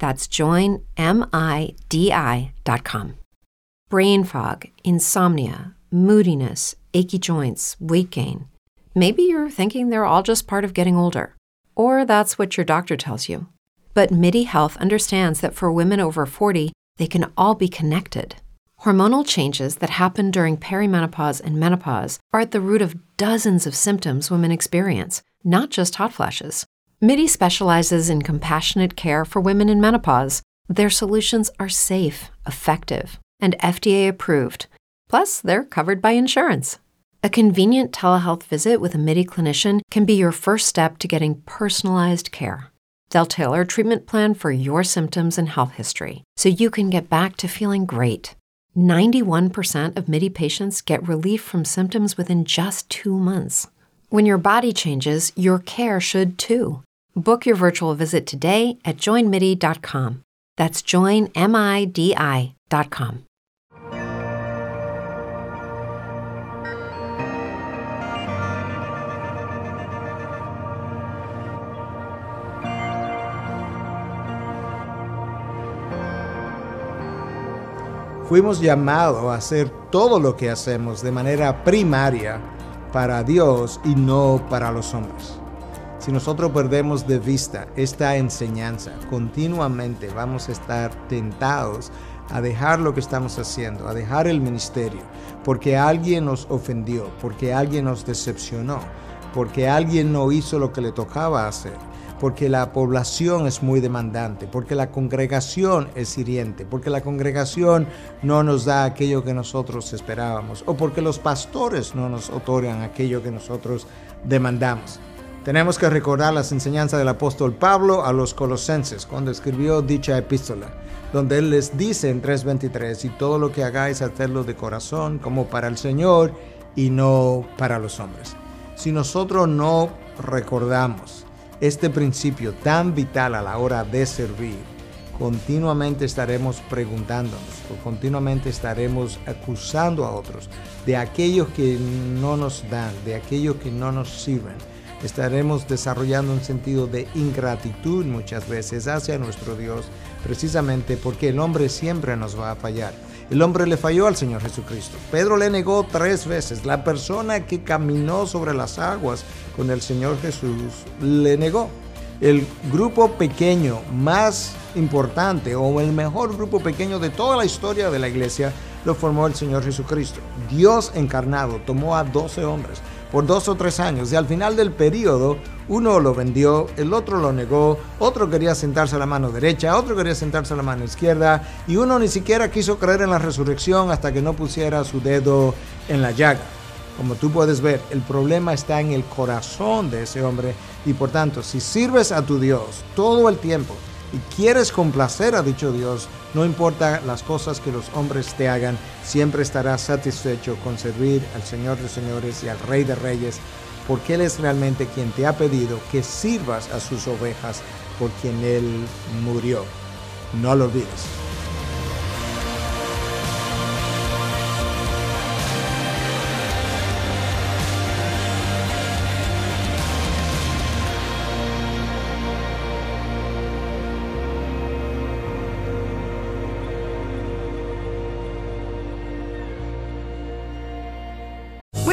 That's joinmidi.com brain fog, insomnia, moodiness, achy joints, weight gain. Maybe you're thinking they're all just part of getting older, or that's what your doctor tells you. But MIDI Health understands that for women over 40, they can all be connected. Hormonal changes that happen during perimenopause and menopause are at the root of dozens of symptoms women experience, not just hot flashes. MIDI specializes in compassionate care for women in menopause. Their solutions are safe, effective, and FDA approved. Plus, they're covered by insurance. A convenient telehealth visit with a MIDI clinician can be your first step to getting personalized care. They'll tailor a treatment plan for your symptoms and health history so you can get back to feeling great. 91% of MIDI patients get relief from symptoms within just two months. When your body changes, your care should too. Book your virtual visit today at joinmidi.com. That's joinmidi.com. Fuimos llamados a hacer todo lo que hacemos de manera primaria para Dios y no para los hombres. Si nosotros perdemos de vista esta enseñanza, continuamente vamos a estar tentados a dejar lo que estamos haciendo, a dejar el ministerio, porque alguien nos ofendió, porque alguien nos decepcionó, porque alguien no hizo lo que le tocaba hacer porque la población es muy demandante, porque la congregación es hiriente, porque la congregación no nos da aquello que nosotros esperábamos, o porque los pastores no nos otorgan aquello que nosotros demandamos. Tenemos que recordar las enseñanzas del apóstol Pablo a los colosenses cuando escribió dicha epístola, donde él les dice en 3:23, y todo lo que hagáis, hacerlo de corazón como para el Señor y no para los hombres. Si nosotros no recordamos este principio tan vital a la hora de servir, continuamente estaremos preguntándonos o continuamente estaremos acusando a otros de aquellos que no nos dan, de aquellos que no nos sirven. Estaremos desarrollando un sentido de ingratitud muchas veces hacia nuestro Dios, precisamente porque el hombre siempre nos va a fallar. El hombre le falló al Señor Jesucristo. Pedro le negó tres veces. La persona que caminó sobre las aguas con el Señor Jesús le negó. El grupo pequeño más importante o el mejor grupo pequeño de toda la historia de la iglesia lo formó el Señor Jesucristo. Dios encarnado tomó a 12 hombres por dos o tres años y al final del periodo uno lo vendió, el otro lo negó, otro quería sentarse a la mano derecha, otro quería sentarse a la mano izquierda y uno ni siquiera quiso creer en la resurrección hasta que no pusiera su dedo en la llaga. Como tú puedes ver, el problema está en el corazón de ese hombre y por tanto, si sirves a tu Dios todo el tiempo y quieres complacer a dicho Dios, no importa las cosas que los hombres te hagan, siempre estarás satisfecho con servir al Señor de señores y al Rey de reyes, porque Él es realmente quien te ha pedido que sirvas a sus ovejas por quien Él murió. No lo olvides.